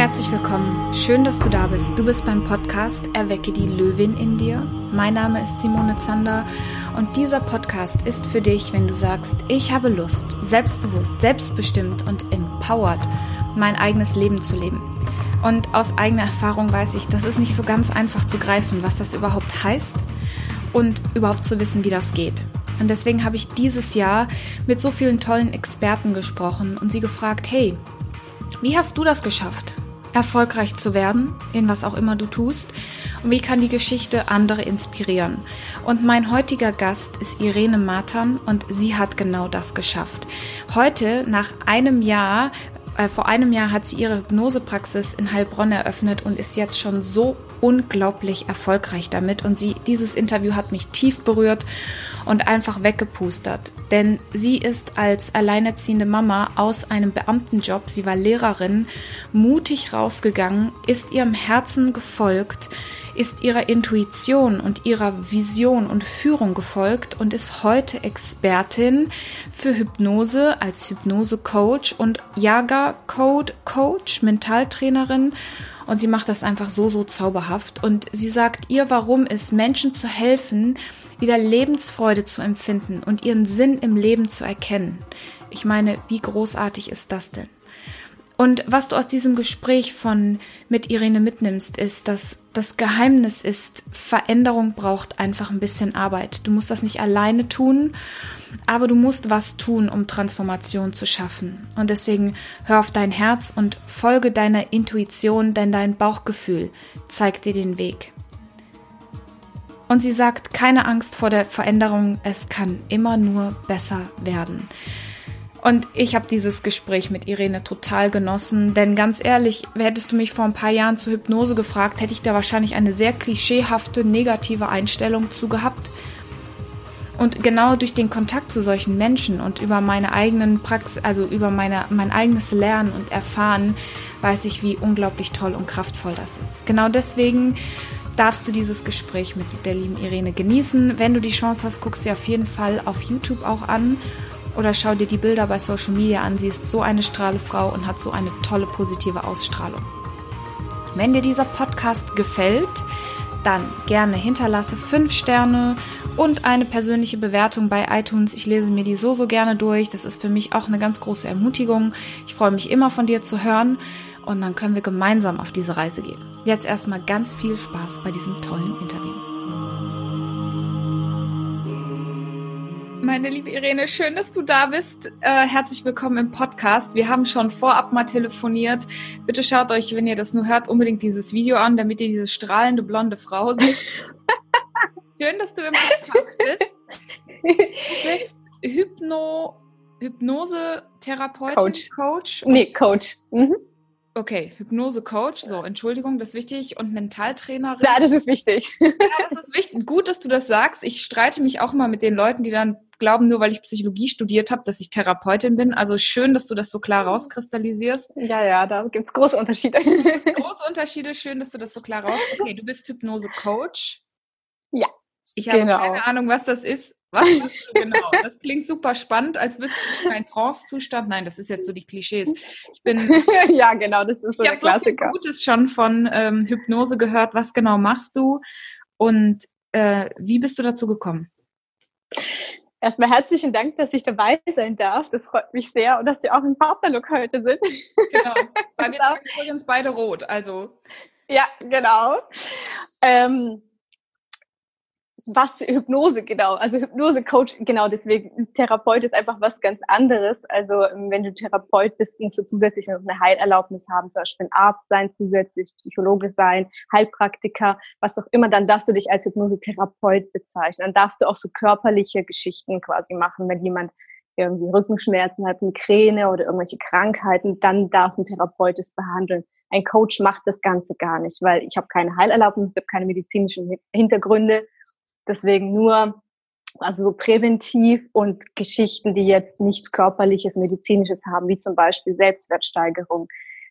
Herzlich willkommen. Schön, dass du da bist. Du bist beim Podcast Erwecke die Löwin in dir. Mein Name ist Simone Zander und dieser Podcast ist für dich, wenn du sagst, ich habe Lust, selbstbewusst, selbstbestimmt und empowered mein eigenes Leben zu leben. Und aus eigener Erfahrung weiß ich, das ist nicht so ganz einfach zu greifen, was das überhaupt heißt und überhaupt zu wissen, wie das geht. Und deswegen habe ich dieses Jahr mit so vielen tollen Experten gesprochen und sie gefragt, hey, wie hast du das geschafft, erfolgreich zu werden, in was auch immer du tust? Und wie kann die Geschichte andere inspirieren? Und mein heutiger Gast ist Irene Matan und sie hat genau das geschafft. Heute, nach einem Jahr, äh, vor einem Jahr hat sie ihre Hypnosepraxis in Heilbronn eröffnet und ist jetzt schon so unglaublich erfolgreich damit. Und sie, dieses Interview hat mich tief berührt und einfach weggepustert. Denn sie ist als alleinerziehende Mama aus einem Beamtenjob, sie war Lehrerin, mutig rausgegangen, ist ihrem Herzen gefolgt, ist ihrer Intuition und ihrer Vision und Führung gefolgt und ist heute Expertin für Hypnose als Hypnose-Coach und Yaga-Code-Coach, Mentaltrainerin und sie macht das einfach so, so zauberhaft. Und sie sagt, ihr Warum ist, Menschen zu helfen, wieder Lebensfreude zu empfinden und ihren Sinn im Leben zu erkennen. Ich meine, wie großartig ist das denn? Und was du aus diesem Gespräch von mit Irene mitnimmst, ist, dass das Geheimnis ist, Veränderung braucht einfach ein bisschen Arbeit. Du musst das nicht alleine tun, aber du musst was tun, um Transformation zu schaffen. Und deswegen hör auf dein Herz und folge deiner Intuition, denn dein Bauchgefühl zeigt dir den Weg. Und sie sagt, keine Angst vor der Veränderung, es kann immer nur besser werden. Und ich habe dieses Gespräch mit Irene total genossen, denn ganz ehrlich, hättest du mich vor ein paar Jahren zur Hypnose gefragt, hätte ich da wahrscheinlich eine sehr klischeehafte, negative Einstellung zu gehabt. Und genau durch den Kontakt zu solchen Menschen und über meine eigenen Praxis, also über meine, mein eigenes Lernen und Erfahren, weiß ich, wie unglaublich toll und kraftvoll das ist. Genau deswegen darfst du dieses Gespräch mit der lieben Irene genießen. Wenn du die Chance hast, guckst du auf jeden Fall auf YouTube auch an oder schau dir die Bilder bei Social Media an. Sie ist so eine Strahlefrau und hat so eine tolle positive Ausstrahlung. Wenn dir dieser Podcast gefällt, dann gerne hinterlasse fünf Sterne und eine persönliche Bewertung bei iTunes. Ich lese mir die so, so gerne durch. Das ist für mich auch eine ganz große Ermutigung. Ich freue mich immer von dir zu hören und dann können wir gemeinsam auf diese Reise gehen. Jetzt erstmal ganz viel Spaß bei diesem tollen Interview. Meine liebe Irene, schön, dass du da bist. Äh, herzlich willkommen im Podcast. Wir haben schon vorab mal telefoniert. Bitte schaut euch, wenn ihr das nur hört, unbedingt dieses Video an, damit ihr diese strahlende blonde Frau seht. schön, dass du im Podcast bist. Du bist Hypno, Hypnose-Therapeutin, Coach. Coach. Nee, Coach. Mhm. Okay, Hypnose-Coach, so, Entschuldigung, das ist wichtig. Und Mentaltrainerin. Ja, das ist wichtig. Ja, das ist wichtig. Gut, dass du das sagst. Ich streite mich auch mal mit den Leuten, die dann glauben, nur weil ich Psychologie studiert habe, dass ich Therapeutin bin. Also schön, dass du das so klar rauskristallisierst. Ja, ja, da gibt es große Unterschiede. Große Unterschiede, schön, dass du das so klar raus. Okay, du bist Hypnose-Coach. Ja. Ich habe genau. keine Ahnung, was das ist. Was machst du genau? Das klingt super spannend, als würdest du in einen Trance-Zustand. Nein, das ist jetzt so die Klischees. Ich bin. ja, genau, das ist so ich der Klassiker. Ich habe so Gutes schon von ähm, Hypnose gehört. Was genau machst du und äh, wie bist du dazu gekommen? Erstmal herzlichen Dank, dass ich dabei sein darf. Das freut mich sehr und dass wir auch im Partnerlook heute sind. Genau, weil wir tragen übrigens beide rot, also. Ja, genau. Ähm, was Hypnose genau, also Hypnose-Coach, genau deswegen, Therapeut ist einfach was ganz anderes. Also ähm, wenn du Therapeut bist, musst du zusätzlich noch eine Heilerlaubnis haben, zum Beispiel ein Arzt sein, zusätzlich Psychologe sein, Heilpraktiker, was auch immer, dann darfst du dich als Hypnose-Therapeut bezeichnen. Dann darfst du auch so körperliche Geschichten quasi machen, wenn jemand irgendwie Rückenschmerzen hat, Migräne oder irgendwelche Krankheiten, dann darf ein Therapeut es behandeln. Ein Coach macht das Ganze gar nicht, weil ich habe keine Heilerlaubnis, ich habe keine medizinischen Hintergründe Deswegen nur, also so präventiv und Geschichten, die jetzt nichts körperliches, medizinisches haben, wie zum Beispiel Selbstwertsteigerung,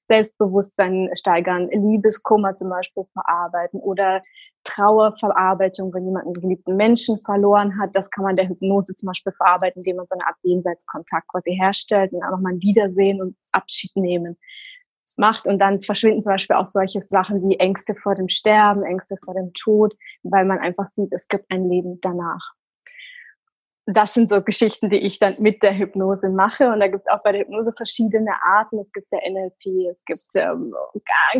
Selbstbewusstsein steigern, Liebeskummer zum Beispiel verarbeiten oder Trauerverarbeitung, wenn jemand einen geliebten Menschen verloren hat. Das kann man der Hypnose zum Beispiel verarbeiten, indem man so eine Art Jenseitskontakt quasi herstellt und einfach mal ein Wiedersehen und Abschied nehmen. Macht und dann verschwinden zum Beispiel auch solche Sachen wie Ängste vor dem Sterben, Ängste vor dem Tod, weil man einfach sieht, es gibt ein Leben danach das sind so Geschichten, die ich dann mit der Hypnose mache. Und da gibt es auch bei der Hypnose verschiedene Arten. Es gibt der NLP, es gibt ähm,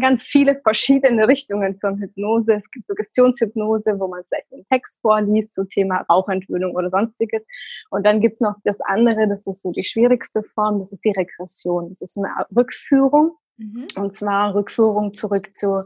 ganz viele verschiedene Richtungen von Hypnose. Es gibt Suggestionshypnose, wo man vielleicht einen Text vorliest zum Thema Rauchentwöhnung oder sonstiges. Und dann gibt es noch das andere, das ist so die schwierigste Form, das ist die Regression. Das ist eine Rückführung. Mhm. Und zwar Rückführung zurück zu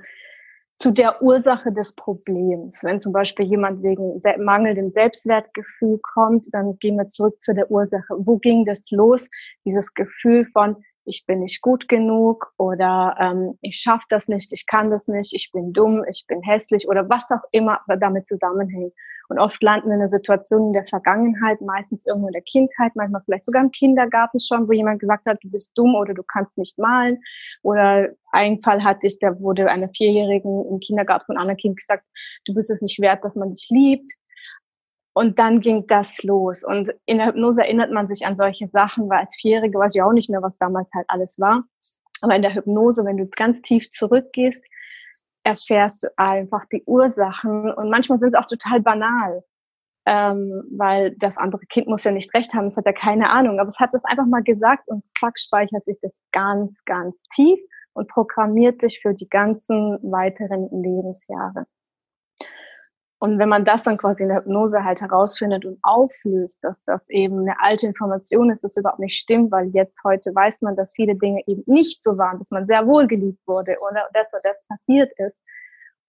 zu der Ursache des Problems. Wenn zum Beispiel jemand wegen mangelndem Selbstwertgefühl kommt, dann gehen wir zurück zu der Ursache. Wo ging das los? Dieses Gefühl von, ich bin nicht gut genug oder ähm, ich schaffe das nicht, ich kann das nicht, ich bin dumm, ich bin hässlich oder was auch immer damit zusammenhängt. Und oft landen wir in einer Situation in der Vergangenheit, meistens irgendwo in der Kindheit, manchmal vielleicht sogar im Kindergarten schon, wo jemand gesagt hat, du bist dumm oder du kannst nicht malen. Oder ein Fall hatte ich, da wurde einer Vierjährigen im Kindergarten von einem anderen Kind gesagt, du bist es nicht wert, dass man dich liebt. Und dann ging das los. Und in der Hypnose erinnert man sich an solche Sachen, weil als Vierjährige weiß ich auch nicht mehr, was damals halt alles war. Aber in der Hypnose, wenn du ganz tief zurückgehst, erfährst du einfach die Ursachen und manchmal sind es auch total banal, ähm, weil das andere Kind muss ja nicht recht haben, es hat ja keine Ahnung, aber es hat das einfach mal gesagt und zack speichert sich das ganz, ganz tief und programmiert sich für die ganzen weiteren Lebensjahre. Und wenn man das dann quasi in der Hypnose halt herausfindet und auflöst, dass das eben eine alte Information ist, das überhaupt nicht stimmt, weil jetzt heute weiß man, dass viele Dinge eben nicht so waren, dass man sehr wohl geliebt wurde oder das oder das passiert ist,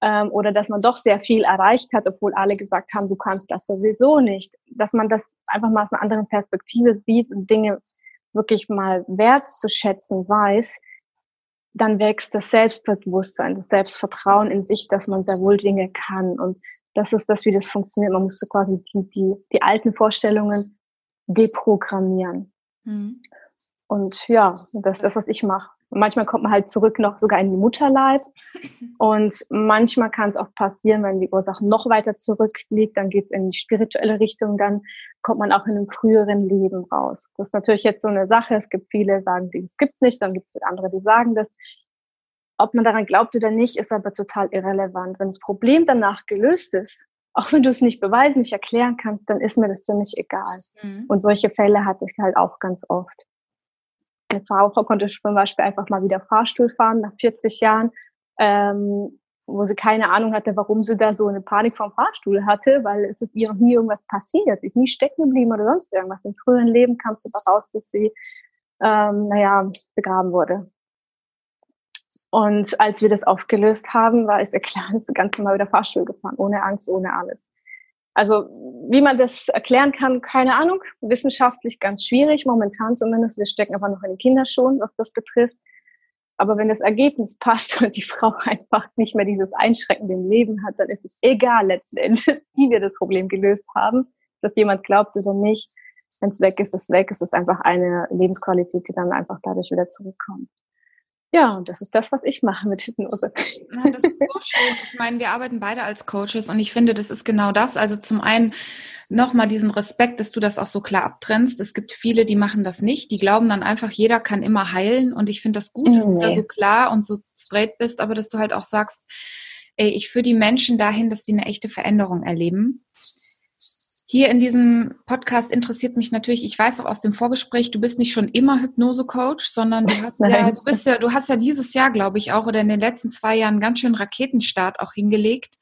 ähm, oder dass man doch sehr viel erreicht hat, obwohl alle gesagt haben, du kannst das sowieso nicht, dass man das einfach mal aus einer anderen Perspektive sieht und Dinge wirklich mal wertzuschätzen weiß, dann wächst das Selbstbewusstsein, das Selbstvertrauen in sich, dass man sehr wohl Dinge kann. Und das ist das, wie das funktioniert. Man muss so quasi die, die, die alten Vorstellungen deprogrammieren. Mhm. Und ja, das ist das, was ich mache. manchmal kommt man halt zurück noch sogar in die Mutterleib. Und manchmal kann es auch passieren, wenn die Ursache noch weiter zurückliegt, dann geht es in die spirituelle Richtung, dann kommt man auch in einem früheren Leben raus. Das ist natürlich jetzt so eine Sache. Es gibt viele, die sagen, das gibt's nicht, dann gibt es andere, die sagen das. Ob man daran glaubt oder nicht, ist aber total irrelevant. Wenn das Problem danach gelöst ist, auch wenn du es nicht beweisen, nicht erklären kannst, dann ist mir das ziemlich egal. Mhm. Und solche Fälle hatte ich halt auch ganz oft. Eine Frau konnte zum Beispiel einfach mal wieder Fahrstuhl fahren nach 40 Jahren, ähm, wo sie keine Ahnung hatte, warum sie da so eine Panik vom Fahrstuhl hatte, weil es ist ihr noch nie irgendwas passiert, sie ist nie stecken geblieben oder sonst irgendwas. Im früheren Leben kam es aber raus, dass sie, ähm, naja, begraben wurde. Und als wir das aufgelöst haben, war es klar, ist ganz normal wieder Fahrstuhl gefahren, ohne Angst, ohne alles. Also wie man das erklären kann, keine Ahnung. Wissenschaftlich ganz schwierig, momentan zumindest. Wir stecken aber noch in den Kinderschuhen, was das betrifft. Aber wenn das Ergebnis passt und die Frau einfach nicht mehr dieses einschränkende Leben hat, dann ist es egal letzten Endes, wie wir das Problem gelöst haben, dass jemand glaubt oder nicht. Wenn es weg ist, ist es weg. Es ist einfach eine Lebensqualität, die dann einfach dadurch wieder zurückkommt. Ja, und das ist das, was ich mache mit Hypnose. Ja, das ist so schön. Ich meine, wir arbeiten beide als Coaches und ich finde, das ist genau das. Also zum einen nochmal diesen Respekt, dass du das auch so klar abtrennst. Es gibt viele, die machen das nicht. Die glauben dann einfach, jeder kann immer heilen. Und ich finde das gut, dass nee. du da so klar und so straight bist, aber dass du halt auch sagst, ey, ich führe die Menschen dahin, dass sie eine echte Veränderung erleben. Hier in diesem Podcast interessiert mich natürlich, ich weiß auch aus dem Vorgespräch, du bist nicht schon immer Hypnose-Coach, sondern du hast ja, du bist ja, du hast ja dieses Jahr, glaube ich, auch oder in den letzten zwei Jahren ganz schön Raketenstart auch hingelegt.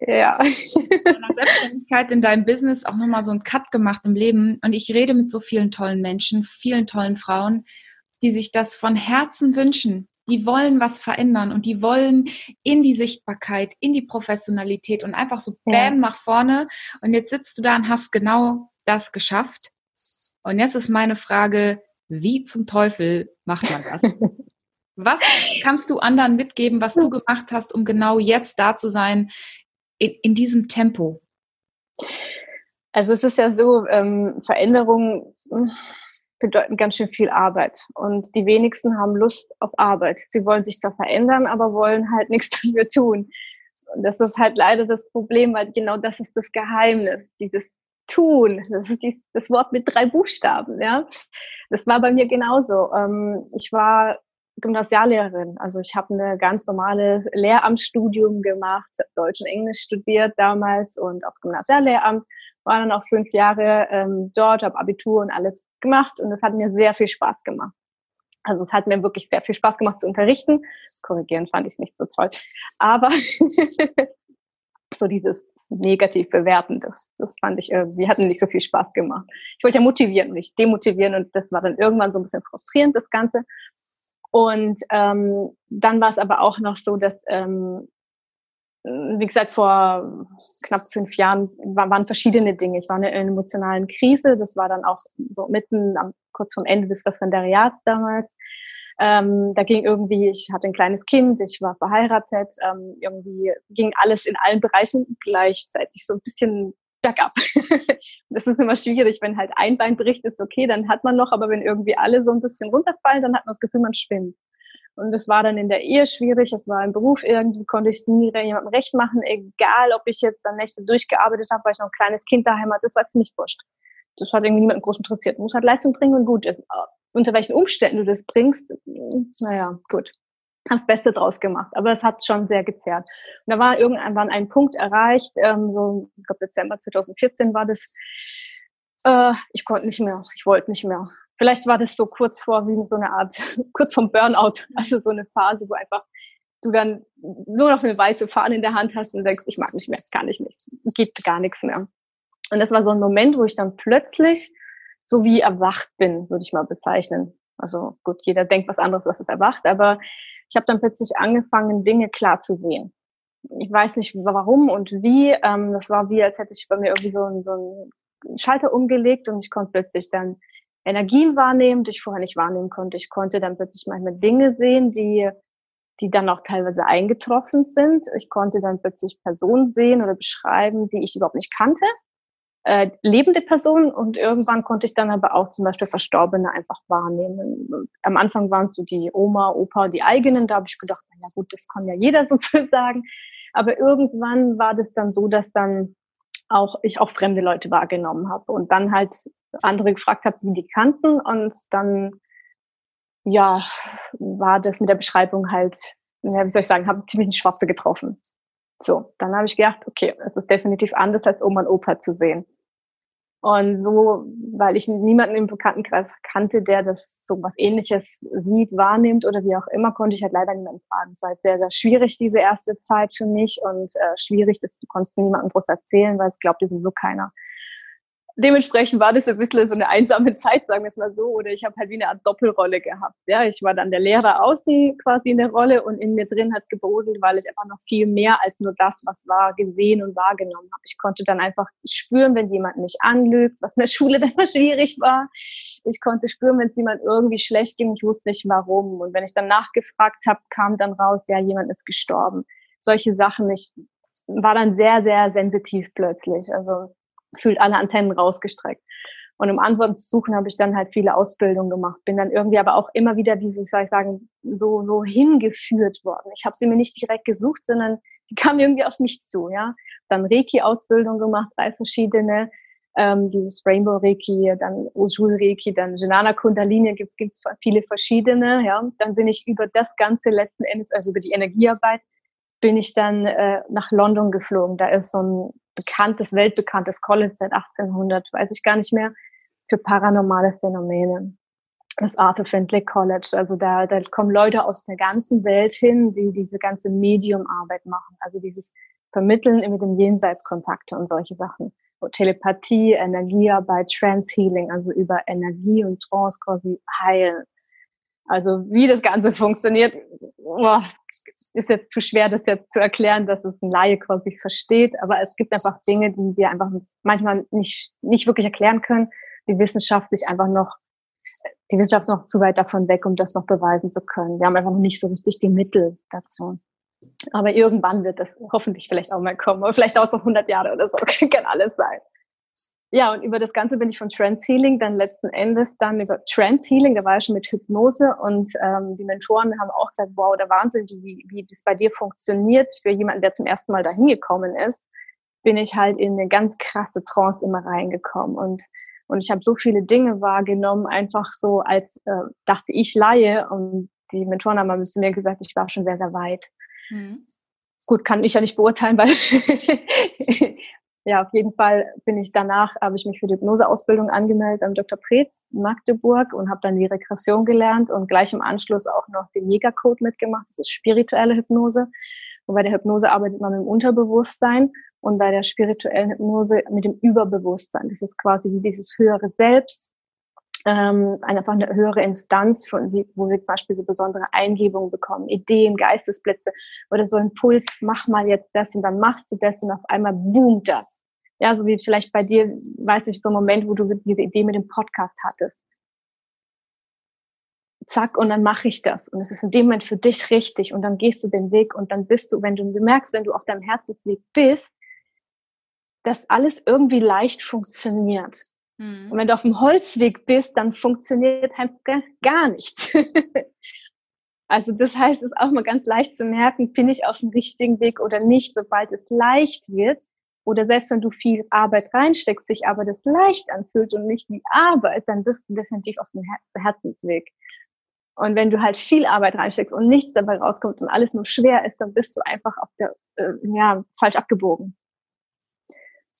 Ja. Nach Selbstständigkeit in deinem Business auch nochmal so einen Cut gemacht im Leben. Und ich rede mit so vielen tollen Menschen, vielen tollen Frauen, die sich das von Herzen wünschen, die wollen was verändern und die wollen in die Sichtbarkeit, in die Professionalität und einfach so bam ja. nach vorne. Und jetzt sitzt du da und hast genau das geschafft. Und jetzt ist meine Frage, wie zum Teufel macht man das? was kannst du anderen mitgeben, was du gemacht hast, um genau jetzt da zu sein, in, in diesem Tempo? Also es ist ja so, ähm, Veränderung bedeuten ganz schön viel Arbeit. Und die wenigsten haben Lust auf Arbeit. Sie wollen sich zwar verändern, aber wollen halt nichts dafür tun. Und das ist halt leider das Problem, weil genau das ist das Geheimnis, dieses Tun. Das ist das Wort mit drei Buchstaben, ja. Das war bei mir genauso. Ähm, ich war Gymnasiallehrerin. Also ich habe eine ganz normale Lehramtsstudium gemacht, Deutsch und Englisch studiert damals und auf Gymnasiallehramt. War dann auch fünf Jahre ähm, dort, habe Abitur und alles gemacht und es hat mir sehr viel Spaß gemacht. Also es hat mir wirklich sehr viel Spaß gemacht zu unterrichten. Das Korrigieren fand ich nicht so toll. Aber so dieses negativ bewerten, das, das fand ich irgendwie, hat nicht so viel Spaß gemacht. Ich wollte ja motivieren, nicht demotivieren und das war dann irgendwann so ein bisschen frustrierend, das Ganze. Und ähm, dann war es aber auch noch so, dass, ähm, wie gesagt, vor knapp fünf Jahren war, waren verschiedene Dinge. Ich war in einer emotionalen Krise. Das war dann auch so mitten am, kurz vom Ende des Referendariats damals. Ähm, da ging irgendwie, ich hatte ein kleines Kind, ich war verheiratet, ähm, irgendwie ging alles in allen Bereichen gleichzeitig so ein bisschen bergab. das ist immer schwierig, wenn halt ein Bein bricht, ist okay, dann hat man noch, aber wenn irgendwie alle so ein bisschen runterfallen, dann hat man das Gefühl, man schwimmt. Und das war dann in der Ehe schwierig, es war im Beruf irgendwie, konnte ich nie jemandem recht machen, egal ob ich jetzt dann Nächte durchgearbeitet habe, weil ich noch ein kleines Kind daheim hatte, das war ziemlich wurscht. Das hat irgendwie niemanden groß interessiert. Du musst halt Leistung bringen und gut ist. Unter welchen Umständen du das bringst, naja, gut habe das Beste draus gemacht, aber es hat schon sehr gezerrt. Und da war irgendwann ein Punkt erreicht, ähm, so ich glaube Dezember 2014 war das. Äh, ich konnte nicht mehr, ich wollte nicht mehr. Vielleicht war das so kurz vor wie so eine Art, kurz vom Burnout, also so eine Phase, wo einfach du dann nur noch eine weiße Fahne in der Hand hast und denkst, ich mag nicht mehr, kann ich nicht, geht gar nichts mehr. Und das war so ein Moment, wo ich dann plötzlich so wie erwacht bin, würde ich mal bezeichnen. Also gut, jeder denkt was anderes, was es erwacht, aber ich habe dann plötzlich angefangen, Dinge klar zu sehen. Ich weiß nicht warum und wie. Ähm, das war wie, als hätte ich bei mir irgendwie so, ein, so einen Schalter umgelegt und ich konnte plötzlich dann Energien wahrnehmen, die ich vorher nicht wahrnehmen konnte. Ich konnte dann plötzlich manchmal Dinge sehen, die, die dann auch teilweise eingetroffen sind. Ich konnte dann plötzlich Personen sehen oder beschreiben, die ich überhaupt nicht kannte äh, lebende Personen und irgendwann konnte ich dann aber auch zum Beispiel Verstorbene einfach wahrnehmen. Am Anfang waren es so die Oma, Opa, die eigenen, da habe ich gedacht, na gut, das kann ja jeder sozusagen. Aber irgendwann war das dann so, dass dann auch ich auch fremde Leute wahrgenommen habe und dann halt andere gefragt habe, wie die kannten und dann ja war das mit der Beschreibung halt, ja, wie soll ich sagen, habe ziemlich ein Schwarze getroffen. So, dann habe ich gedacht, okay, es ist definitiv anders als Oma und Opa zu sehen. Und so, weil ich niemanden im Bekanntenkreis kannte, der das so was ähnliches sieht, wahrnimmt oder wie auch immer, konnte ich halt leider niemanden fragen. Es war jetzt sehr, sehr schwierig, diese erste Zeit für mich und äh, schwierig, dass du konntest niemandem groß erzählen, weil es glaubt dir sowieso keiner dementsprechend war das ein bisschen so eine einsame Zeit, sagen wir es mal so, oder ich habe halt wie eine Art Doppelrolle gehabt. Ja, ich war dann der Lehrer außen quasi in der Rolle und in mir drin hat gebrodelt, weil ich einfach noch viel mehr als nur das, was war, gesehen und wahrgenommen habe. Ich konnte dann einfach spüren, wenn jemand mich anlügt, was in der Schule dann mal schwierig war. Ich konnte spüren, wenn es jemand irgendwie schlecht ging, ich wusste nicht warum. Und wenn ich dann nachgefragt habe, kam dann raus, ja, jemand ist gestorben. Solche Sachen, ich war dann sehr, sehr sensitiv plötzlich. Also fühlt alle Antennen rausgestreckt. Und um Antworten zu suchen, habe ich dann halt viele Ausbildungen gemacht. Bin dann irgendwie aber auch immer wieder dieses, soll ich sagen, so, so hingeführt worden. Ich habe sie mir nicht direkt gesucht, sondern die kamen irgendwie auf mich zu, ja. Dann Reiki-Ausbildung gemacht, drei verschiedene. Ähm, dieses Rainbow Reiki, dann Ojul Reiki, dann Janana Kundalini, gibt's gibt's viele verschiedene, ja. Dann bin ich über das Ganze letzten Endes, also über die Energiearbeit, bin ich dann äh, nach London geflogen. Da ist so ein bekanntes, weltbekanntes College seit 1800, weiß ich gar nicht mehr, für paranormale Phänomene. Das Arthur Findlay College. Also da, da kommen Leute aus der ganzen Welt hin, die diese ganze Mediumarbeit machen. Also dieses Vermitteln mit dem Jenseitskontakte und solche Sachen. Telepathie, Energiearbeit, Trance-Healing, also über Energie und Trance quasi heilen. Also wie das Ganze funktioniert, boah, ist jetzt zu schwer, das jetzt zu erklären, dass es ein Laie quasi versteht. Aber es gibt einfach Dinge, die wir einfach manchmal nicht, nicht wirklich erklären können, die wissenschaftlich einfach noch, die Wissenschaft noch zu weit davon weg, um das noch beweisen zu können. Wir haben einfach noch nicht so richtig die Mittel dazu. Aber irgendwann wird das hoffentlich vielleicht auch mal kommen. Aber vielleicht dauert es noch 100 Jahre oder so. Kann alles sein. Ja, und über das Ganze bin ich von Trance Healing dann letzten Endes dann über Trance Healing, da war ich schon mit Hypnose und ähm, die Mentoren haben auch gesagt, wow, der Wahnsinn, wie, wie das bei dir funktioniert für jemanden, der zum ersten Mal dahin gekommen ist, bin ich halt in eine ganz krasse Trance immer reingekommen und und ich habe so viele Dinge wahrgenommen, einfach so als äh, dachte ich Laie und die Mentoren haben zu mir gesagt, ich war schon sehr, sehr weit. Mhm. Gut, kann ich ja nicht beurteilen, weil ja, auf jeden Fall bin ich danach, habe ich mich für die Hypnoseausbildung angemeldet am Dr. Preetz in Magdeburg und habe dann die Regression gelernt und gleich im Anschluss auch noch den Jägercode mitgemacht. Das ist spirituelle Hypnose. Und bei der Hypnose arbeitet man mit dem Unterbewusstsein und bei der spirituellen Hypnose mit dem Überbewusstsein. Das ist quasi wie dieses höhere Selbst, ähm, einfach eine höhere Instanz, von, wo wir zum Beispiel so besondere Eingebungen bekommen, Ideen, Geistesblitze oder so ein Puls, mach mal jetzt das und dann machst du das und auf einmal boomt das. Ja, so wie vielleicht bei dir, weiß ich, so ein Moment, wo du diese Idee mit dem Podcast hattest. Zack, und dann mache ich das. Und es ist in dem Moment für dich richtig. Und dann gehst du den Weg und dann bist du, wenn du merkst, wenn du auf deinem Herzensweg bist, dass alles irgendwie leicht funktioniert. Mhm. Und wenn du auf dem Holzweg bist, dann funktioniert halt gar nichts. also das heißt, es ist auch mal ganz leicht zu merken, bin ich auf dem richtigen Weg oder nicht, sobald es leicht wird. Oder selbst wenn du viel Arbeit reinsteckst, sich aber das leicht anfühlt und nicht wie Arbeit, dann bist du definitiv auf dem Her Herzensweg. Und wenn du halt viel Arbeit reinsteckst und nichts dabei rauskommt und alles nur schwer ist, dann bist du einfach auf der, äh, ja, falsch abgebogen.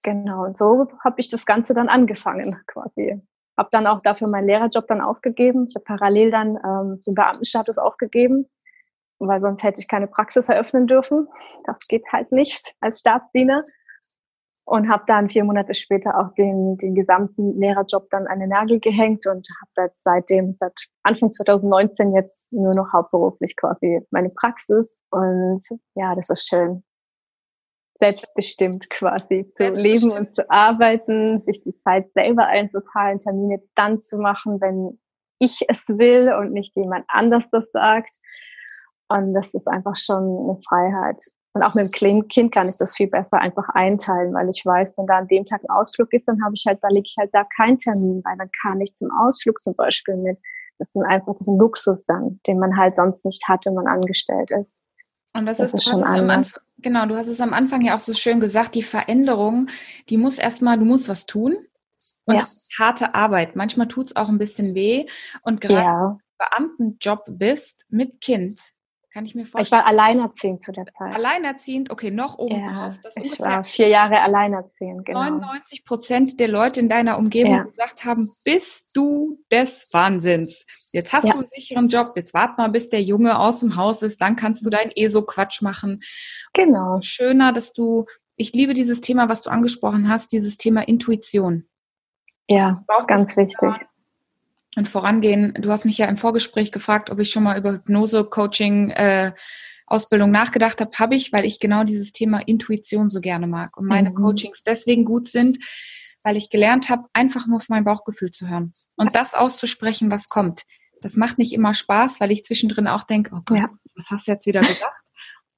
Genau, und so habe ich das Ganze dann angefangen quasi. Habe dann auch dafür meinen Lehrerjob dann aufgegeben. Ich habe parallel dann ähm, den Beamtenstatus aufgegeben, weil sonst hätte ich keine Praxis eröffnen dürfen. Das geht halt nicht als Staatsdiener. Und habe dann vier Monate später auch den, den gesamten Lehrerjob dann an den Nagel gehängt und habe jetzt seitdem, seit Anfang 2019 jetzt nur noch hauptberuflich quasi meine Praxis. Und ja, das ist schön selbstbestimmt quasi zu leben und zu arbeiten, sich die Zeit selber einzuteilen, Termine dann zu machen, wenn ich es will und nicht jemand anders das sagt. Und das ist einfach schon eine Freiheit. Und auch mit dem Kind kann ich das viel besser einfach einteilen, weil ich weiß, wenn da an dem Tag ein Ausflug ist, dann habe ich halt, da lege ich halt da keinen Termin, weil dann kann ich zum Ausflug zum Beispiel mit. Das ist einfach das ist ein Luxus dann, den man halt sonst nicht hat, wenn man angestellt ist. Und das, das ist, ist schon am Anfang, genau, du hast es am Anfang ja auch so schön gesagt, die Veränderung, die muss erstmal, du musst was tun. Und ja. harte Arbeit. Manchmal tut es auch ein bisschen weh. Und gerade ja. Beamtenjob bist mit Kind, kann ich mir vorstellen. Ich war alleinerziehend zu der Zeit. Alleinerziehend, okay, noch oben ja, drauf. ich war vier Jahre alleinerziehend, genau. 99 Prozent der Leute in deiner Umgebung ja. gesagt haben, bist du des Wahnsinns. Jetzt hast ja. du einen sicheren Job, jetzt wart mal, bis der Junge aus dem Haus ist, dann kannst du dein ESO-Quatsch machen. Genau. Schöner, dass du, ich liebe dieses Thema, was du angesprochen hast, dieses Thema Intuition. Ja, ganz wichtig und vorangehen. Du hast mich ja im Vorgespräch gefragt, ob ich schon mal über Hypnose, Coaching, äh, Ausbildung nachgedacht habe. Habe ich, weil ich genau dieses Thema Intuition so gerne mag und meine mhm. Coachings deswegen gut sind, weil ich gelernt habe, einfach nur auf mein Bauchgefühl zu hören und das auszusprechen, was kommt. Das macht nicht immer Spaß, weil ich zwischendrin auch denke, oh Gott, ja. was hast du jetzt wieder gedacht?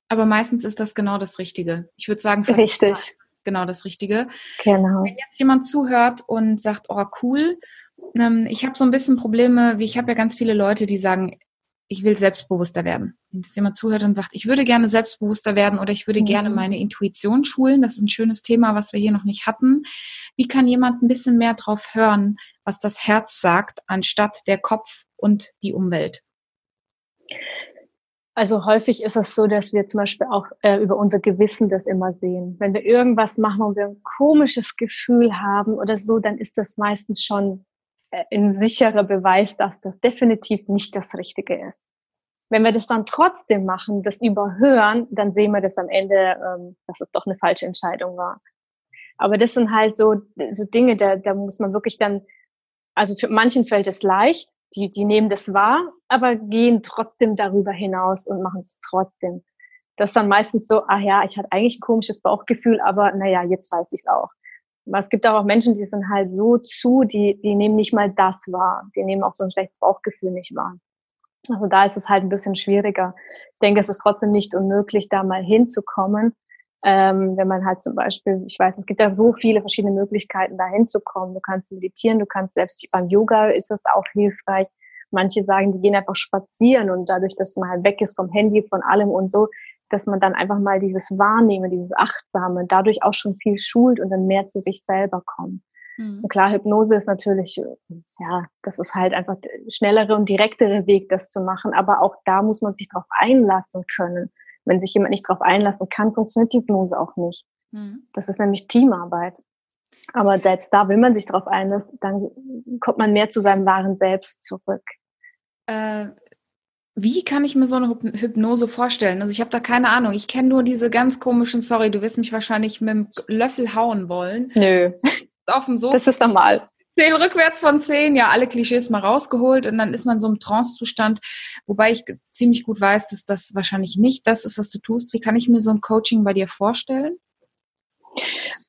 Aber meistens ist das genau das Richtige. Ich würde sagen, fast Richtig. genau das Richtige. Genau. Wenn jetzt jemand zuhört und sagt, oh cool, ich habe so ein bisschen Probleme, wie ich habe ja ganz viele Leute, die sagen, ich will selbstbewusster werden. Wenn jetzt jemand zuhört und sagt, ich würde gerne selbstbewusster werden oder ich würde mhm. gerne meine Intuition schulen, das ist ein schönes Thema, was wir hier noch nicht hatten. Wie kann jemand ein bisschen mehr drauf hören, was das Herz sagt, anstatt der Kopf und die Umwelt? Also häufig ist es so, dass wir zum Beispiel auch äh, über unser Gewissen das immer sehen. Wenn wir irgendwas machen und wir ein komisches Gefühl haben oder so, dann ist das meistens schon ein sicherer Beweis, dass das definitiv nicht das Richtige ist. Wenn wir das dann trotzdem machen, das überhören, dann sehen wir das am Ende, ähm, dass es doch eine falsche Entscheidung war. Aber das sind halt so, so Dinge, da, da muss man wirklich dann, also für manchen fällt es leicht, die, die nehmen das wahr, aber gehen trotzdem darüber hinaus und machen es trotzdem. Das ist dann meistens so, ah ja, ich hatte eigentlich ein komisches Bauchgefühl, aber naja, jetzt weiß ich es auch. Es gibt auch Menschen, die sind halt so zu, die, die nehmen nicht mal das wahr. Die nehmen auch so ein schlechtes Bauchgefühl nicht wahr. Also da ist es halt ein bisschen schwieriger. Ich denke, es ist trotzdem nicht unmöglich, da mal hinzukommen. Ähm, wenn man halt zum Beispiel, ich weiß, es gibt ja so viele verschiedene Möglichkeiten, da hinzukommen. Du kannst meditieren, du kannst selbst beim Yoga ist es auch hilfreich. Manche sagen, die gehen einfach spazieren und dadurch, dass man halt weg ist vom Handy, von allem und so, dass man dann einfach mal dieses Wahrnehmen, dieses Achtsame dadurch auch schon viel schult und dann mehr zu sich selber kommt. Mhm. Und klar, Hypnose ist natürlich, ja, das ist halt einfach der schnellere und direktere Weg, das zu machen. Aber auch da muss man sich drauf einlassen können. Wenn sich jemand nicht drauf einlassen kann, funktioniert die Hypnose auch nicht. Mhm. Das ist nämlich Teamarbeit. Aber selbst da, wenn man sich drauf einlässt, dann kommt man mehr zu seinem wahren Selbst zurück. Äh, wie kann ich mir so eine Hypnose vorstellen? Also ich habe da keine Ahnung. Ich kenne nur diese ganz komischen, sorry, du wirst mich wahrscheinlich mit dem Löffel hauen wollen. Nö. Auf dem Sofa. Das ist normal. Zehn rückwärts von zehn, ja, alle Klischees mal rausgeholt und dann ist man so im Trance-Zustand, wobei ich ziemlich gut weiß, dass das wahrscheinlich nicht das ist, was du tust. Wie kann ich mir so ein Coaching bei dir vorstellen?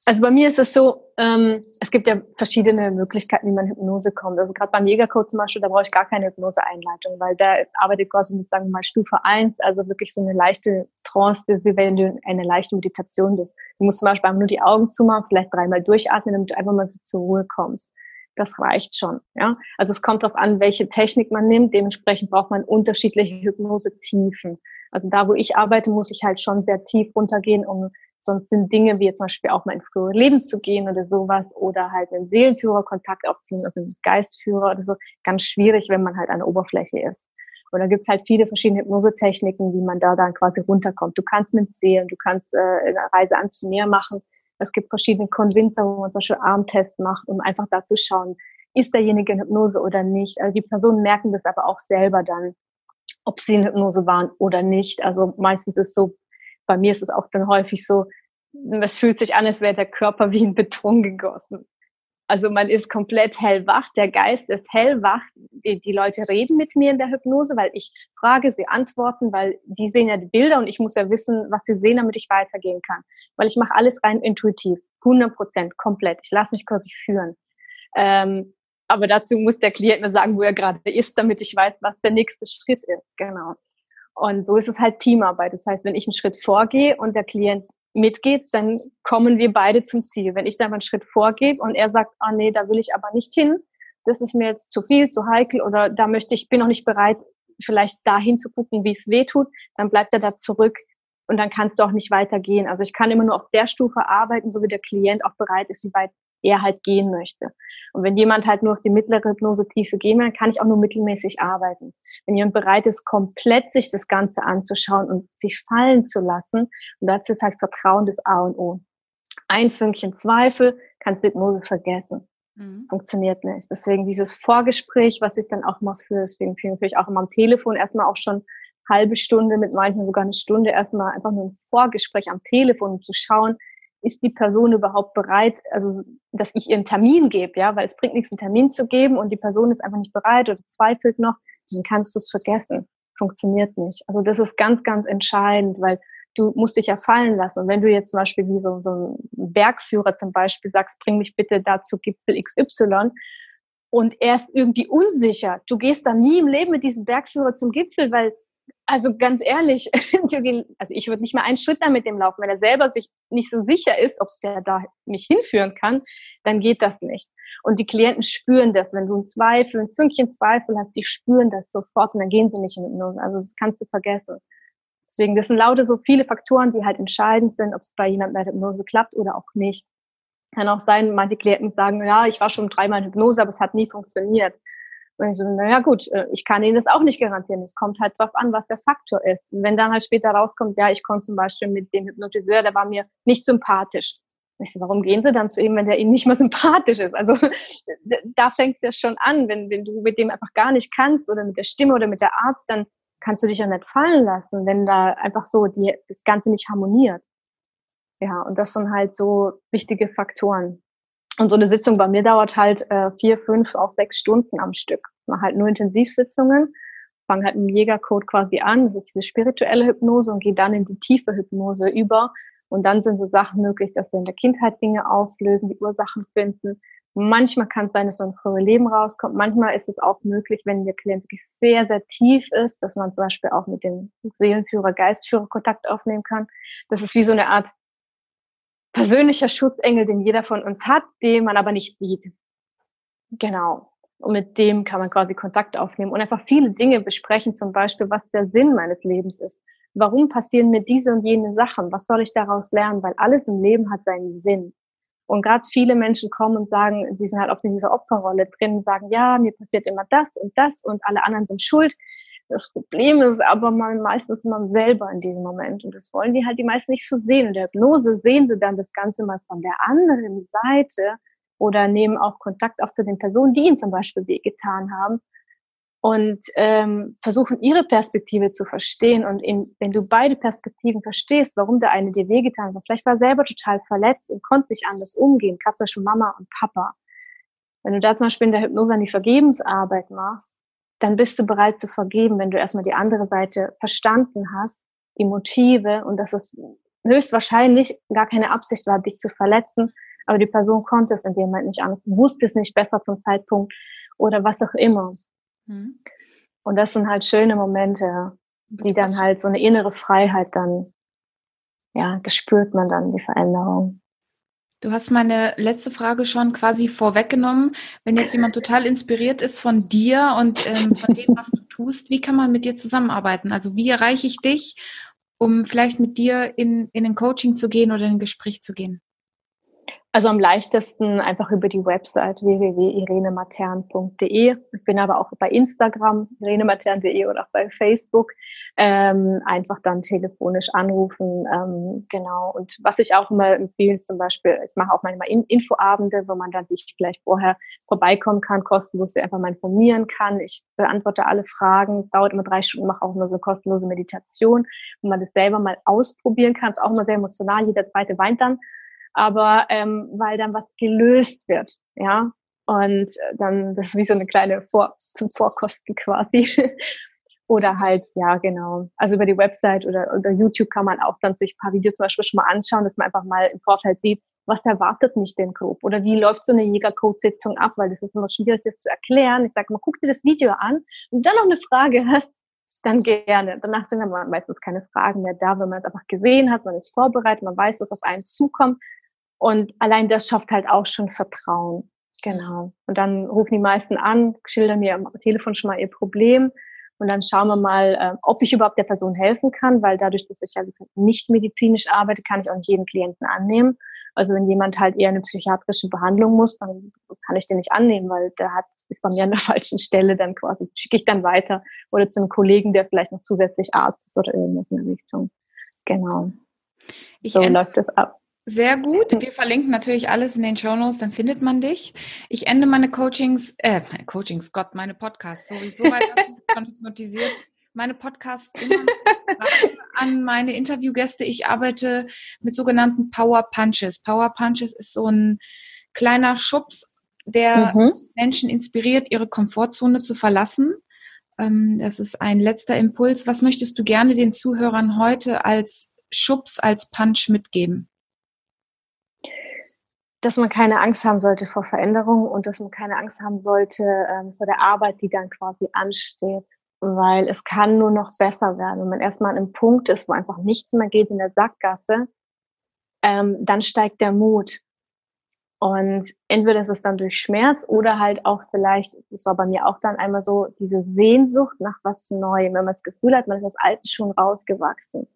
Also bei mir ist es so, ähm, es gibt ja verschiedene Möglichkeiten, wie man Hypnose kommt. Also gerade beim Jägercode zum Beispiel, da brauche ich gar keine Hypnose-Einleitung, weil da arbeitet quasi mit, sagen wir mal, Stufe 1, also wirklich so eine leichte Trance, wie wenn du eine leichte Meditation bist. Du musst zum Beispiel einfach nur die Augen zumachen, vielleicht dreimal durchatmen, damit du einfach mal so zur Ruhe kommst. Das reicht schon, ja. Also es kommt darauf an, welche Technik man nimmt. Dementsprechend braucht man unterschiedliche Hypnose-Tiefen. Also da, wo ich arbeite, muss ich halt schon sehr tief runtergehen, um Sonst sind Dinge wie zum Beispiel auch mal ins frühere Leben zu gehen oder sowas oder halt mit dem Seelenführer Kontakt aufziehen, also mit dem Geistführer oder so, ganz schwierig, wenn man halt an der Oberfläche ist. Und da gibt's halt viele verschiedene Hypnosetechniken, wie man da dann quasi runterkommt. Du kannst mit Seelen, du kannst äh, eine Reise ans Meer machen. Es gibt verschiedene Convincer, wo man zum Beispiel Armtest macht, um einfach da zu schauen, ist derjenige in Hypnose oder nicht. Also die Personen merken das aber auch selber dann, ob sie in Hypnose waren oder nicht. Also meistens ist so, bei mir ist es auch dann häufig so, es fühlt sich an, als wäre der Körper wie in Beton gegossen. Also man ist komplett hellwach, der Geist ist hellwach. Die, die, Leute reden mit mir in der Hypnose, weil ich frage, sie antworten, weil die sehen ja die Bilder und ich muss ja wissen, was sie sehen, damit ich weitergehen kann. Weil ich mache alles rein intuitiv, 100 Prozent, komplett. Ich lasse mich quasi führen. Ähm, aber dazu muss der Klient mir sagen, wo er gerade ist, damit ich weiß, was der nächste Schritt ist. Genau. Und so ist es halt Teamarbeit. Das heißt, wenn ich einen Schritt vorgehe und der Klient mitgeht, dann kommen wir beide zum Ziel. Wenn ich dann mal einen Schritt vorgebe und er sagt, ah nee, da will ich aber nicht hin, das ist mir jetzt zu viel, zu heikel oder da möchte ich, bin noch nicht bereit, vielleicht dahin zu gucken, wie es weh tut, dann bleibt er da zurück und dann kann es doch nicht weitergehen. Also ich kann immer nur auf der Stufe arbeiten, so wie der Klient auch bereit ist, wie weit er halt gehen möchte. Und wenn jemand halt nur auf die mittlere Hypnose-Tiefe gehen will, dann kann ich auch nur mittelmäßig arbeiten. Wenn jemand bereit ist, komplett sich das Ganze anzuschauen und sich fallen zu lassen, und dazu ist halt Vertrauen das A und O. Ein Fünkchen Zweifel kannst du Hypnose vergessen. Mhm. Funktioniert nicht. Deswegen dieses Vorgespräch, was ich dann auch mal führe, deswegen führe ich auch immer am Telefon erstmal auch schon halbe Stunde, mit manchen sogar eine Stunde erstmal einfach nur ein Vorgespräch am Telefon, um zu schauen, ist die Person überhaupt bereit, also dass ich ihr einen Termin gebe, ja, weil es bringt nichts, einen Termin zu geben und die Person ist einfach nicht bereit oder zweifelt noch, dann kannst du es vergessen. Funktioniert nicht. Also das ist ganz, ganz entscheidend, weil du musst dich ja fallen lassen. Und wenn du jetzt zum Beispiel wie so, so ein Bergführer zum Beispiel sagst, bring mich bitte dazu Gipfel XY und er ist irgendwie unsicher, du gehst dann nie im Leben mit diesem Bergführer zum Gipfel, weil also ganz ehrlich, also ich würde nicht mal einen Schritt da mit dem laufen. Wenn er selber sich nicht so sicher ist, ob der da mich hinführen kann, dann geht das nicht. Und die Klienten spüren das. Wenn du einen Zweifel, ein Zünkchen Zweifel hast, die spüren das sofort und dann gehen sie nicht in Hypnose. Also das kannst du vergessen. Deswegen, das sind lauter so viele Faktoren, die halt entscheidend sind, ob es bei jemandem bei der Hypnose klappt oder auch nicht. Kann auch sein, manche Klienten sagen, ja, ich war schon dreimal in Hypnose, aber es hat nie funktioniert. Und ich so, naja gut, äh, ich kann Ihnen das auch nicht garantieren. Es kommt halt drauf an, was der Faktor ist. Und wenn dann halt später rauskommt, ja, ich konnte zum Beispiel mit dem Hypnotiseur, der war mir nicht sympathisch. Ich so, warum gehen Sie dann zu ihm, wenn der Ihnen nicht mal sympathisch ist? Also da fängt es ja schon an, wenn, wenn du mit dem einfach gar nicht kannst oder mit der Stimme oder mit der Arzt, dann kannst du dich ja nicht fallen lassen, wenn da einfach so die, das Ganze nicht harmoniert. Ja, und das sind halt so wichtige Faktoren. Und so eine Sitzung bei mir dauert halt äh, vier, fünf, auch sechs Stunden am Stück. Mache halt nur Intensivsitzungen, fange halt mit dem Jägercode quasi an, das ist diese spirituelle Hypnose und gehe dann in die tiefe Hypnose über. Und dann sind so Sachen möglich, dass wir in der Kindheit Dinge auflösen, die Ursachen finden. Manchmal kann es sein, dass so ein frühes Leben rauskommt. Manchmal ist es auch möglich, wenn der Klient wirklich sehr, sehr tief ist, dass man zum Beispiel auch mit dem Seelenführer, Geistführer Kontakt aufnehmen kann. Das ist wie so eine Art persönlicher Schutzengel, den jeder von uns hat, den man aber nicht sieht. Genau. Und mit dem kann man quasi Kontakt aufnehmen und einfach viele Dinge besprechen, zum Beispiel, was der Sinn meines Lebens ist. Warum passieren mir diese und jene Sachen? Was soll ich daraus lernen? Weil alles im Leben hat seinen Sinn. Und gerade viele Menschen kommen und sagen, sie sind halt oft in dieser Opferrolle drin, sagen, ja, mir passiert immer das und das und alle anderen sind schuld. Das Problem ist aber man meistens man selber in diesem Moment. Und das wollen die halt die meisten nicht so sehen. In der Hypnose sehen sie dann das Ganze mal von der anderen Seite oder nehmen auch Kontakt auf zu den Personen, die ihnen zum Beispiel wehgetan haben und ähm, versuchen ihre Perspektive zu verstehen. Und in, wenn du beide Perspektiven verstehst, warum der eine dir wehgetan hat, vielleicht war er selber total verletzt und konnte nicht anders umgehen, gerade Beispiel Mama und Papa. Wenn du da zum Beispiel in der Hypnose an die Vergebensarbeit machst, dann bist du bereit zu vergeben, wenn du erstmal die andere Seite verstanden hast, die Motive und dass es höchstwahrscheinlich gar keine Absicht war, dich zu verletzen, aber die Person konnte es in dem Moment nicht an, wusste es nicht besser zum Zeitpunkt oder was auch immer. Mhm. Und das sind halt schöne Momente, die dann halt so eine innere Freiheit dann, ja, das spürt man dann, die Veränderung. Du hast meine letzte Frage schon quasi vorweggenommen. Wenn jetzt jemand total inspiriert ist von dir und ähm, von dem, was du tust, wie kann man mit dir zusammenarbeiten? Also wie erreiche ich dich, um vielleicht mit dir in, in ein Coaching zu gehen oder in ein Gespräch zu gehen? Also am leichtesten einfach über die Website www.irenematern.de. Ich bin aber auch bei Instagram, irenematern.de oder auch bei Facebook. Ähm, einfach dann telefonisch anrufen. Ähm, genau. Und was ich auch immer empfehle, ist zum Beispiel, ich mache auch manchmal Infoabende, wo man dann sich vielleicht vorher vorbeikommen kann, kostenlos einfach mal informieren kann. Ich beantworte alle Fragen. Es dauert immer drei Stunden, mache auch immer so eine kostenlose Meditation, wo man das selber mal ausprobieren kann. ist auch immer sehr emotional. Jeder zweite weint dann aber ähm, weil dann was gelöst wird, ja. Und dann, das ist wie so eine kleine Vor zum Vorkosten quasi. oder halt, ja, genau. Also über die Website oder über YouTube kann man auch dann sich ein paar Videos zum Beispiel schon mal anschauen, dass man einfach mal im Vorfeld sieht, was erwartet mich denn grob? Oder wie läuft so eine Jägercode-Sitzung ab? Weil das ist immer schwierig, das zu erklären. Ich sage mal, guck dir das Video an und dann noch eine Frage hast, dann gerne. Danach sind dann meistens keine Fragen mehr da, wenn man es einfach gesehen hat, man ist vorbereitet, man weiß, was auf einen zukommt. Und allein das schafft halt auch schon Vertrauen. Genau. Und dann rufen die meisten an, schildern mir am Telefon schon mal ihr Problem. Und dann schauen wir mal, äh, ob ich überhaupt der Person helfen kann, weil dadurch, dass ich ja nicht medizinisch arbeite, kann ich auch nicht jeden Klienten annehmen. Also wenn jemand halt eher eine psychiatrische Behandlung muss, dann kann ich den nicht annehmen, weil der hat, ist bei mir an der falschen Stelle, dann quasi schicke ich dann weiter oder zu einem Kollegen, der vielleicht noch zusätzlich Arzt ist oder irgendwas in der Richtung. Genau. Ich so läuft das ab. Sehr gut. Wir verlinken natürlich alles in den Show Notes, dann findet man dich. Ich ende meine Coachings, äh, meine Coachings, Gott, meine Podcasts, so, weit hast du schon hypnotisiert. Meine Podcasts immer an meine Interviewgäste. Ich arbeite mit sogenannten Power Punches. Power Punches ist so ein kleiner Schubs, der mhm. Menschen inspiriert, ihre Komfortzone zu verlassen. Ähm, das ist ein letzter Impuls. Was möchtest du gerne den Zuhörern heute als Schubs, als Punch mitgeben? Dass man keine Angst haben sollte vor Veränderungen und dass man keine Angst haben sollte ähm, vor der Arbeit, die dann quasi ansteht. Weil es kann nur noch besser werden. Wenn man erstmal an einem Punkt ist, wo einfach nichts mehr geht in der Sackgasse, ähm, dann steigt der Mut. Und entweder ist es dann durch Schmerz oder halt auch vielleicht, das war bei mir auch dann einmal so, diese Sehnsucht nach was Neuem, wenn man das Gefühl hat, man ist aus alten Schuhen rausgewachsen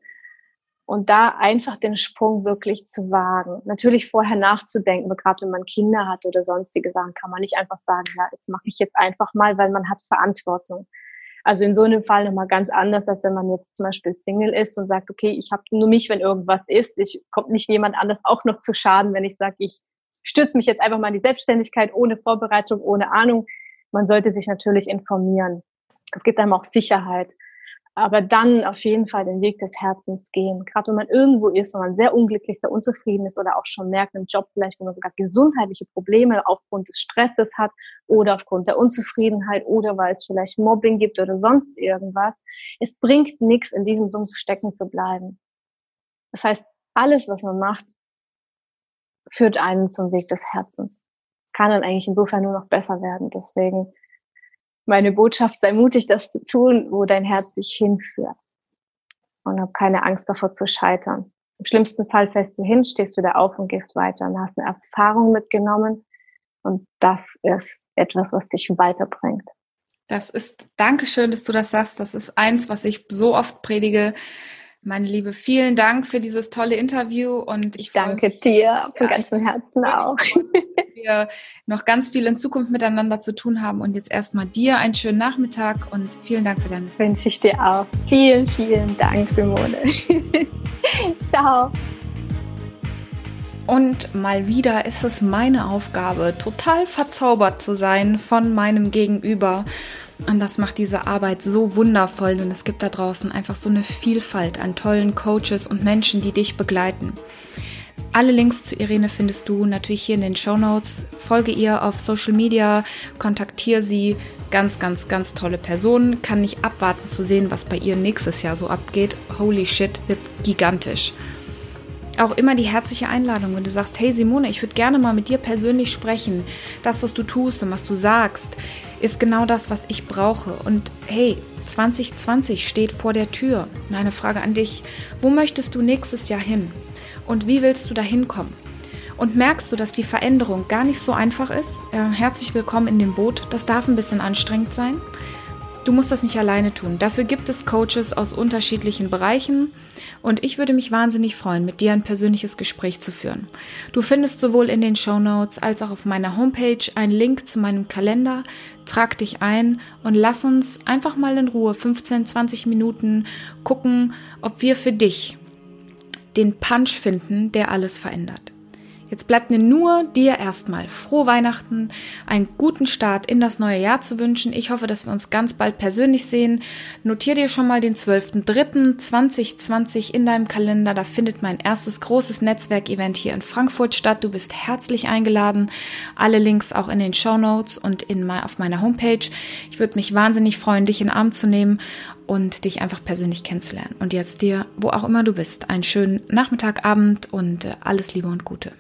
und da einfach den Sprung wirklich zu wagen. Natürlich vorher nachzudenken, gerade wenn man Kinder hat oder sonstige Sachen, kann man nicht einfach sagen, ja, jetzt mache ich jetzt einfach mal, weil man hat Verantwortung. Also in so einem Fall nochmal ganz anders, als wenn man jetzt zum Beispiel Single ist und sagt, okay, ich habe nur mich, wenn irgendwas ist. Ich kommt nicht jemand anders auch noch zu Schaden, wenn ich sage, ich stürze mich jetzt einfach mal in die Selbstständigkeit ohne Vorbereitung, ohne Ahnung. Man sollte sich natürlich informieren. Es gibt einem auch Sicherheit aber dann auf jeden Fall den Weg des Herzens gehen. Gerade wenn man irgendwo ist, wo man sehr unglücklich, sehr unzufrieden ist oder auch schon merkt im Job vielleicht, wo man sogar gesundheitliche Probleme aufgrund des Stresses hat oder aufgrund der Unzufriedenheit oder weil es vielleicht Mobbing gibt oder sonst irgendwas. Es bringt nichts, in diesem Sumpf stecken zu bleiben. Das heißt, alles, was man macht, führt einen zum Weg des Herzens. Es kann dann eigentlich insofern nur noch besser werden. Deswegen meine Botschaft, sei mutig, das zu tun, wo dein Herz dich hinführt. Und hab keine Angst davor zu scheitern. Im schlimmsten Fall fällst du hin, stehst wieder auf und gehst weiter und hast eine Erfahrung mitgenommen. Und das ist etwas, was dich weiterbringt. Das ist, Dankeschön, dass du das sagst. Das ist eins, was ich so oft predige. Meine Liebe, vielen Dank für dieses tolle Interview und ich danke dir von ganzem Herzen auch. Wir noch ganz viel in Zukunft miteinander zu tun haben und jetzt erstmal dir einen schönen Nachmittag und vielen Dank für deine Zeit. Wünsche ich dir auch. Vielen, vielen Dank, Simone. Ciao. Und mal wieder ist es meine Aufgabe, total verzaubert zu sein von meinem Gegenüber und das macht diese Arbeit so wundervoll, denn es gibt da draußen einfach so eine Vielfalt an tollen Coaches und Menschen, die dich begleiten. Alle Links zu Irene findest du natürlich hier in den Show Notes. Folge ihr auf Social Media, kontaktiere sie. Ganz, ganz, ganz tolle Person. Kann nicht abwarten zu sehen, was bei ihr nächstes Jahr so abgeht. Holy shit, wird gigantisch auch immer die herzliche Einladung, wenn du sagst, hey Simone, ich würde gerne mal mit dir persönlich sprechen. Das, was du tust und was du sagst, ist genau das, was ich brauche. Und hey, 2020 steht vor der Tür. Meine Frage an dich, wo möchtest du nächstes Jahr hin? Und wie willst du da hinkommen? Und merkst du, dass die Veränderung gar nicht so einfach ist? Äh, herzlich willkommen in dem Boot. Das darf ein bisschen anstrengend sein. Du musst das nicht alleine tun. Dafür gibt es Coaches aus unterschiedlichen Bereichen und ich würde mich wahnsinnig freuen, mit dir ein persönliches Gespräch zu führen. Du findest sowohl in den Show Notes als auch auf meiner Homepage einen Link zu meinem Kalender. Trag dich ein und lass uns einfach mal in Ruhe 15, 20 Minuten gucken, ob wir für dich den Punch finden, der alles verändert. Jetzt bleibt mir nur dir erstmal frohe Weihnachten, einen guten Start in das neue Jahr zu wünschen. Ich hoffe, dass wir uns ganz bald persönlich sehen. Notier dir schon mal den 12.03.2020 in deinem Kalender. Da findet mein erstes großes Netzwerkevent hier in Frankfurt statt. Du bist herzlich eingeladen. Alle Links auch in den Show Notes und in, auf meiner Homepage. Ich würde mich wahnsinnig freuen, dich in den Arm zu nehmen und dich einfach persönlich kennenzulernen. Und jetzt dir, wo auch immer du bist, einen schönen Nachmittag, Abend und äh, alles Liebe und Gute.